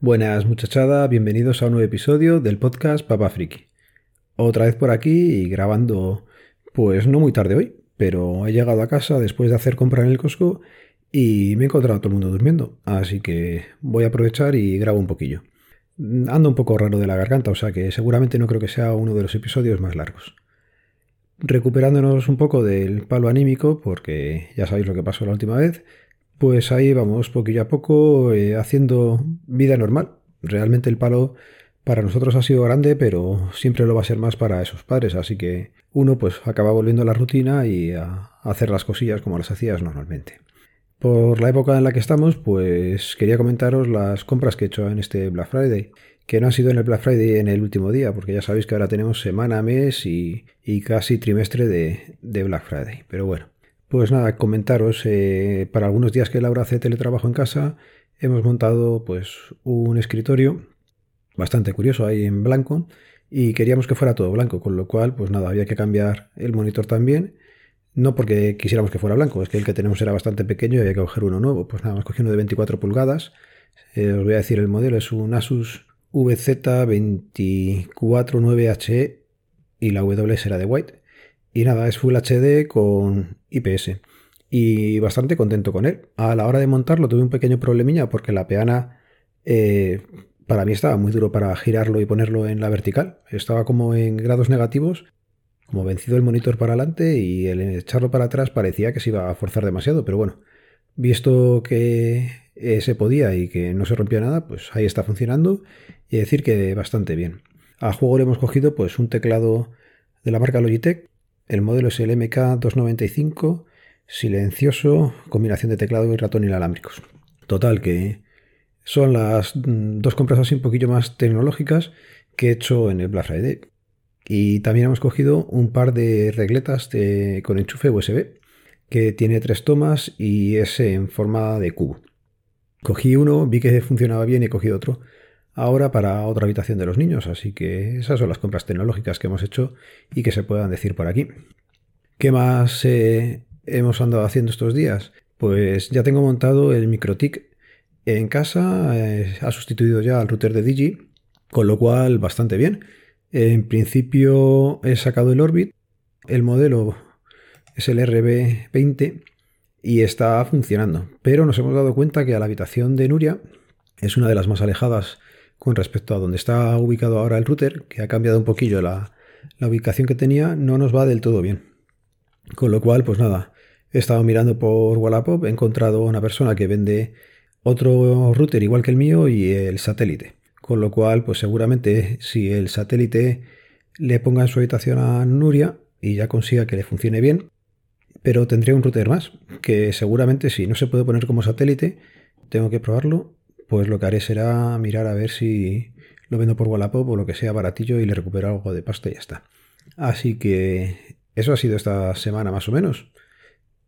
Buenas muchachada, bienvenidos a un nuevo episodio del podcast Papa Friki. Otra vez por aquí y grabando, pues no muy tarde hoy, pero he llegado a casa después de hacer compra en el Costco y me he encontrado a todo el mundo durmiendo, así que voy a aprovechar y grabo un poquillo. Ando un poco raro de la garganta, o sea que seguramente no creo que sea uno de los episodios más largos. Recuperándonos un poco del palo anímico, porque ya sabéis lo que pasó la última vez, pues ahí vamos poquillo a poco eh, haciendo vida normal. Realmente el palo para nosotros ha sido grande, pero siempre lo va a ser más para esos padres, así que uno pues acaba volviendo a la rutina y a hacer las cosillas como las hacías normalmente. Por la época en la que estamos, pues quería comentaros las compras que he hecho en este Black Friday, que no han sido en el Black Friday en el último día, porque ya sabéis que ahora tenemos semana, mes y, casi trimestre de Black Friday. Pero bueno, pues nada, comentaros, eh, para algunos días que Laura hace teletrabajo en casa, hemos montado pues un escritorio bastante curioso ahí en blanco y queríamos que fuera todo blanco, con lo cual pues nada, había que cambiar el monitor también, no porque quisiéramos que fuera blanco, es que el que tenemos era bastante pequeño y había que coger uno nuevo, pues nada, hemos cogido uno de 24 pulgadas, eh, os voy a decir el modelo, es un Asus VZ249HE y la W será de White. Y nada, es Full HD con IPS. Y bastante contento con él. A la hora de montarlo tuve un pequeño problemilla porque la peana eh, para mí estaba muy duro para girarlo y ponerlo en la vertical. Estaba como en grados negativos, como vencido el monitor para adelante y el echarlo para atrás parecía que se iba a forzar demasiado. Pero bueno, visto que eh, se podía y que no se rompía nada, pues ahí está funcionando y decir que bastante bien. A juego le hemos cogido pues un teclado de la marca Logitech el modelo es el MK295, silencioso, combinación de teclado y ratón inalámbricos. Total, que son las mm, dos compras así un poquillo más tecnológicas que he hecho en el Black Friday. Y también hemos cogido un par de regletas con enchufe USB, que tiene tres tomas y es en forma de cubo. Cogí uno, vi que funcionaba bien y he cogido otro ahora para otra habitación de los niños. Así que esas son las compras tecnológicas que hemos hecho y que se puedan decir por aquí. ¿Qué más eh, hemos andado haciendo estos días? Pues ya tengo montado el MikroTik en casa, eh, ha sustituido ya al router de Digi, con lo cual bastante bien. En principio he sacado el Orbit, el modelo es el RB20 y está funcionando, pero nos hemos dado cuenta que a la habitación de Nuria es una de las más alejadas con respecto a donde está ubicado ahora el router, que ha cambiado un poquillo la, ubicación que tenía, no nos va del todo bien. Con lo cual, pues nada, he estado mirando por Wallapop, he encontrado una persona que vende otro router igual que el mío y el satélite. Con lo cual, pues seguramente si el satélite le ponga en su habitación a Nuria y ya consiga que le funcione bien, pero tendría un router más, que seguramente si no se puede poner como satélite, tengo que probarlo pues lo que haré será mirar a ver si lo vendo por Wallapop o lo que sea baratillo y le recupero algo de pasta y ya está. Así que eso ha sido esta semana más o menos.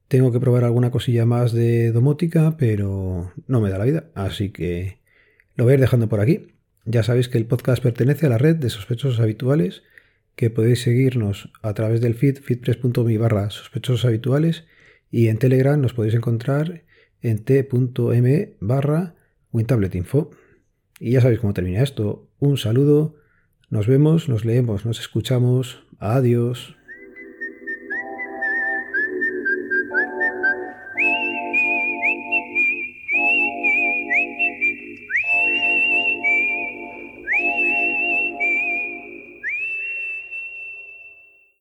Tengo que probar alguna cosilla más de domótica, pero no me da la vida, así que lo voy a ir dejando por aquí. Ya sabéis que el podcast pertenece a la red de sospechosos habituales, que podéis seguirnos a través del feed feedpress.me barra sospechosos habituales y en Telegram nos podéis encontrar en t.me barra WinTablet Info. Y ya sabéis cómo termina esto. Un saludo, nos vemos, nos leemos, nos escuchamos. Adiós.